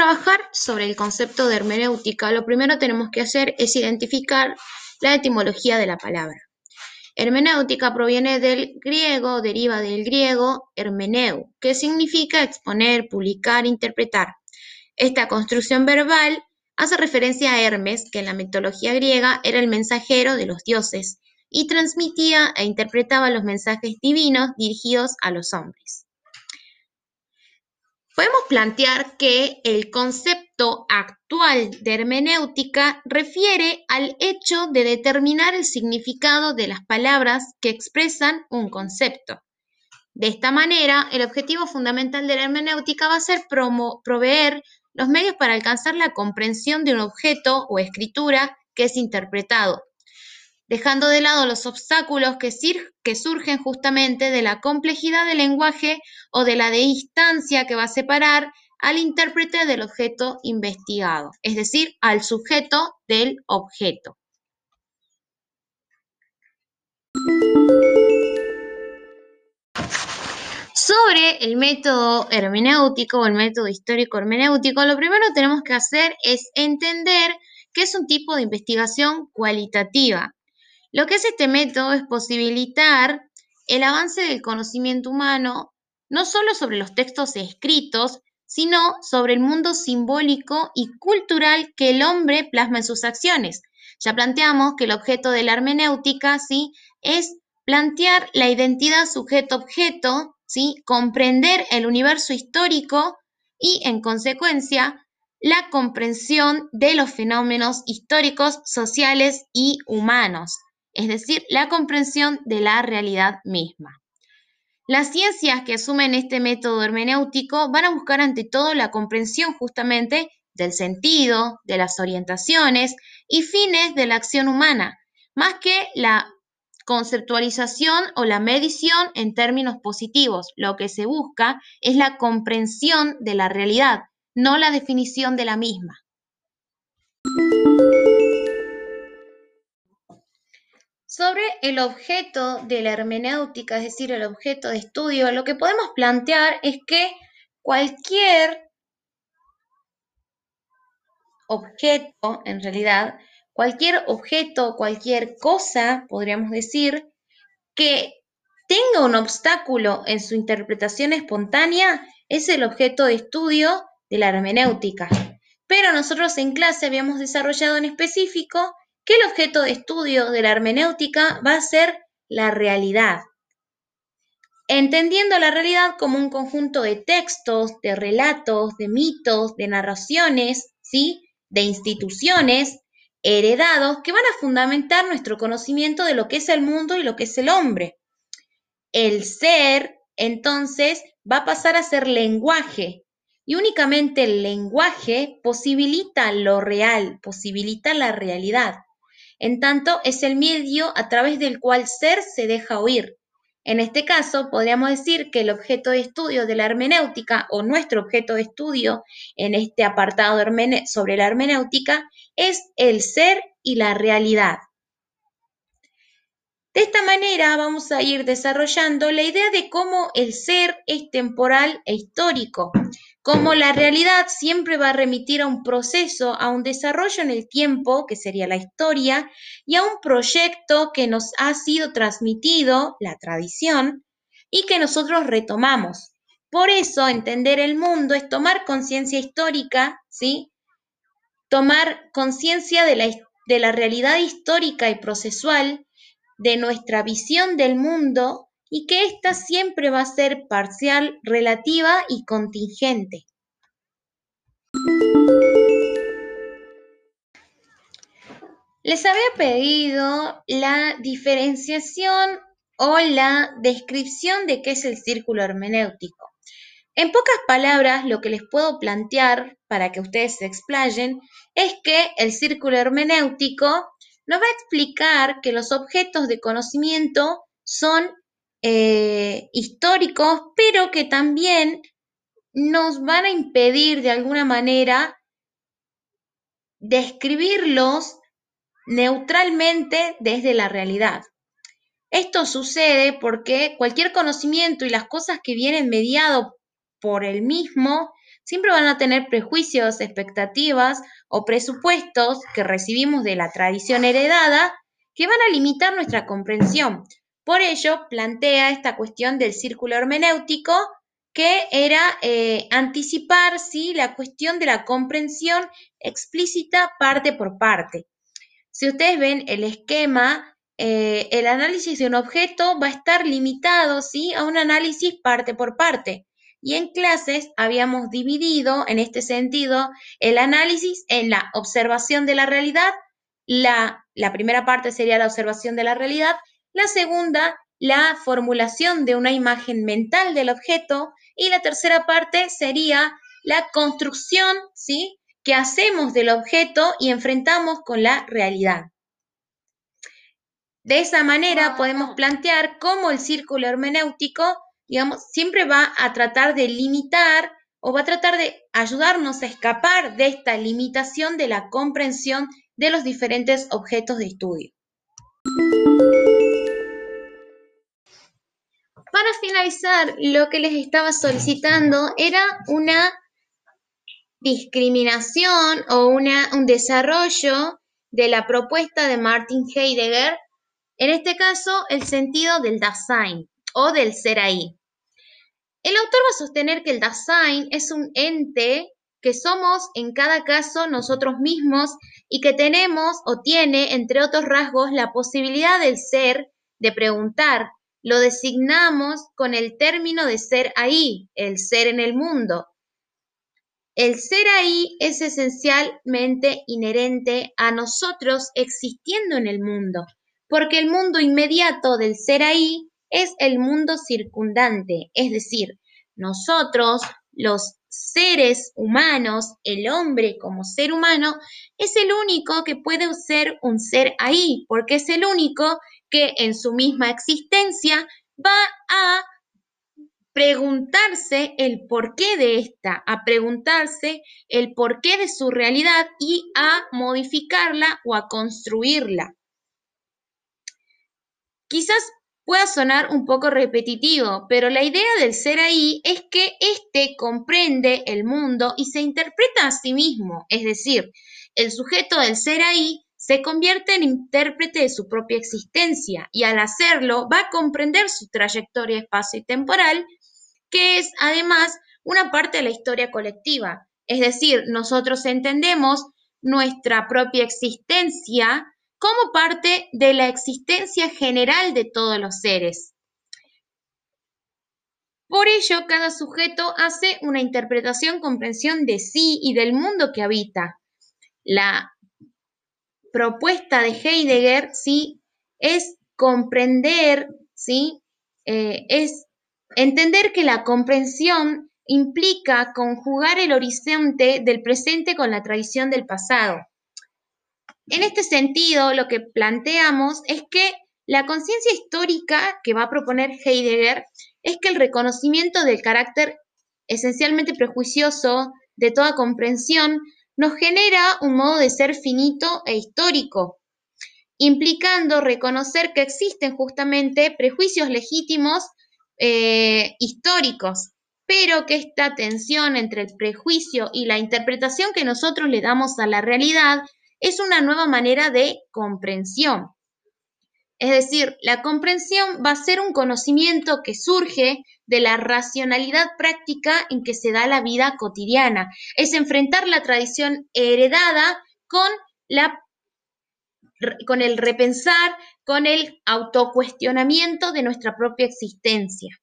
trabajar sobre el concepto de hermenéutica, lo primero que tenemos que hacer es identificar la etimología de la palabra. Hermenéutica proviene del griego, deriva del griego hermeneu, que significa exponer, publicar, interpretar. Esta construcción verbal hace referencia a Hermes, que en la mitología griega era el mensajero de los dioses y transmitía e interpretaba los mensajes divinos dirigidos a los hombres. Podemos plantear que el concepto actual de hermenéutica refiere al hecho de determinar el significado de las palabras que expresan un concepto. De esta manera, el objetivo fundamental de la hermenéutica va a ser proveer los medios para alcanzar la comprensión de un objeto o escritura que es interpretado, dejando de lado los obstáculos que, surgen justamente de la complejidad del lenguaje o de la distancia que va a separar al intérprete del objeto investigado, es decir, al sujeto del objeto. Sobre el método hermenéutico o el método histórico hermenéutico, lo primero que tenemos que hacer es entender que es un tipo de investigación cualitativa, lo que hace este método es posibilitar el avance del conocimiento humano, no solo sobre los textos escritos, sino sobre el mundo simbólico y cultural que el hombre plasma en sus acciones. Ya planteamos que el objeto de la hermenéutica ¿sí? es plantear la identidad sujeto-objeto, ¿sí? comprender el universo histórico y, en consecuencia, la comprensión de los fenómenos históricos, sociales y humanos es decir, la comprensión de la realidad misma. Las ciencias que asumen este método hermenéutico van a buscar ante todo la comprensión justamente del sentido, de las orientaciones y fines de la acción humana, más que la conceptualización o la medición en términos positivos. Lo que se busca es la comprensión de la realidad, no la definición de la misma. Sobre el objeto de la hermenéutica, es decir, el objeto de estudio, lo que podemos plantear es que cualquier objeto, en realidad, cualquier objeto, cualquier cosa, podríamos decir, que tenga un obstáculo en su interpretación espontánea, es el objeto de estudio de la hermenéutica. Pero nosotros en clase habíamos desarrollado en específico que el objeto de estudio de la hermenéutica va a ser la realidad. Entendiendo la realidad como un conjunto de textos, de relatos, de mitos, de narraciones, ¿sí? de instituciones heredados que van a fundamentar nuestro conocimiento de lo que es el mundo y lo que es el hombre. El ser, entonces, va a pasar a ser lenguaje, y únicamente el lenguaje posibilita lo real, posibilita la realidad. En tanto, es el medio a través del cual ser se deja oír. En este caso, podríamos decir que el objeto de estudio de la hermenéutica o nuestro objeto de estudio en este apartado sobre la hermenéutica es el ser y la realidad. De esta manera vamos a ir desarrollando la idea de cómo el ser es temporal e histórico, como la realidad siempre va a remitir a un proceso, a un desarrollo en el tiempo, que sería la historia, y a un proyecto que nos ha sido transmitido, la tradición, y que nosotros retomamos. Por eso, entender el mundo es tomar conciencia histórica, ¿sí? Tomar conciencia de la, de la realidad histórica y procesual, de nuestra visión del mundo y que ésta siempre va a ser parcial, relativa y contingente. Les había pedido la diferenciación o la descripción de qué es el círculo hermenéutico. En pocas palabras, lo que les puedo plantear para que ustedes se explayen es que el círculo hermenéutico nos va a explicar que los objetos de conocimiento son eh, históricos, pero que también nos van a impedir de alguna manera describirlos neutralmente desde la realidad. Esto sucede porque cualquier conocimiento y las cosas que vienen mediado por el mismo siempre van a tener prejuicios, expectativas o presupuestos que recibimos de la tradición heredada que van a limitar nuestra comprensión. Por ello, plantea esta cuestión del círculo hermenéutico que era eh, anticipar ¿sí? la cuestión de la comprensión explícita parte por parte. Si ustedes ven el esquema, eh, el análisis de un objeto va a estar limitado ¿sí? a un análisis parte por parte. Y en clases habíamos dividido, en este sentido, el análisis en la observación de la realidad. La, la primera parte sería la observación de la realidad. La segunda, la formulación de una imagen mental del objeto. Y la tercera parte sería la construcción, ¿sí? que hacemos del objeto y enfrentamos con la realidad. De esa manera podemos plantear cómo el círculo hermenéutico digamos, siempre va a tratar de limitar o va a tratar de ayudarnos a escapar de esta limitación de la comprensión de los diferentes objetos de estudio. Para finalizar, lo que les estaba solicitando era una discriminación o una, un desarrollo de la propuesta de Martin Heidegger, en este caso el sentido del Dasein o del ser ahí. El autor va a sostener que el Dasein es un ente que somos en cada caso nosotros mismos y que tenemos o tiene, entre otros rasgos, la posibilidad del ser, de preguntar. Lo designamos con el término de ser ahí, el ser en el mundo. El ser ahí es esencialmente inherente a nosotros existiendo en el mundo, porque el mundo inmediato del ser ahí es el mundo circundante, es decir, nosotros, los seres humanos, el hombre como ser humano, es el único que puede ser un ser ahí, porque es el único que en su misma existencia va a preguntarse el porqué de esta, a preguntarse el porqué de su realidad y a modificarla o a construirla. Quizás pueda sonar un poco repetitivo, pero la idea del ser ahí es que éste comprende el mundo y se interpreta a sí mismo, es decir, el sujeto del ser ahí se convierte en intérprete de su propia existencia y al hacerlo va a comprender su trayectoria espacio y temporal, que es además una parte de la historia colectiva. Es decir, nosotros entendemos nuestra propia existencia como parte de la existencia general de todos los seres. Por ello, cada sujeto hace una interpretación, comprensión de sí y del mundo que habita. La propuesta de Heidegger, ¿sí? Es comprender, ¿sí? Eh, es entender que la comprensión implica conjugar el horizonte del presente con la tradición del pasado. En este sentido, lo que planteamos es que la conciencia histórica que va a proponer Heidegger es que el reconocimiento del carácter esencialmente prejuicioso de toda comprensión nos genera un modo de ser finito e histórico, implicando reconocer que existen justamente prejuicios legítimos eh, históricos, pero que esta tensión entre el prejuicio y la interpretación que nosotros le damos a la realidad es una nueva manera de comprensión. Es decir, la comprensión va a ser un conocimiento que surge de la racionalidad práctica en que se da la vida cotidiana. Es enfrentar la tradición heredada con, el repensar, con el autocuestionamiento de nuestra propia existencia.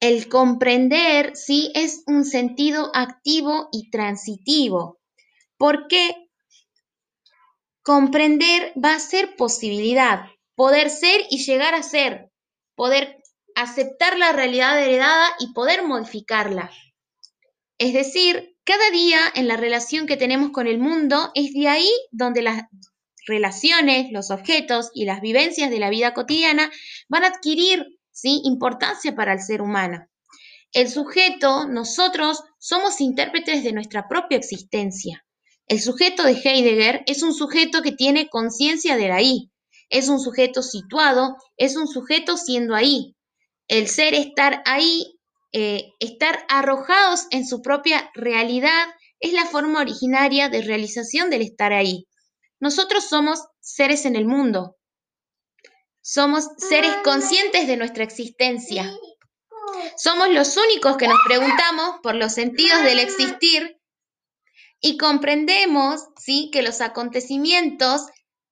El comprender, sí, es un sentido activo y transitivo. ¿Por qué? Comprender va a ser posibilidad, poder ser y llegar a ser, poder aceptar la realidad heredada y poder modificarla. Es decir, cada día en la relación que tenemos con el mundo es de ahí donde las relaciones, los objetos y las vivencias de la vida cotidiana van a adquirir ¿sí? importancia para el ser humano. El sujeto, nosotros somos intérpretes de nuestra propia existencia. El sujeto de Heidegger es un sujeto que tiene conciencia del ahí, es un sujeto situado, es un sujeto siendo ahí. El ser estar ahí eh, estar arrojados en su propia realidad es la forma originaria de realización del estar ahí. Nosotros somos seres en el mundo. Somos seres conscientes de nuestra existencia. Somos los únicos que nos preguntamos por los sentidos del existir y comprendemos ¿sí? que los acontecimientos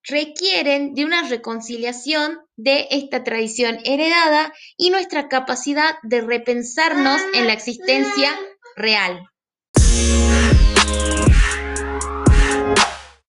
requieren de una reconciliación de esta tradición heredada y nuestra capacidad de repensarnos en la existencia real.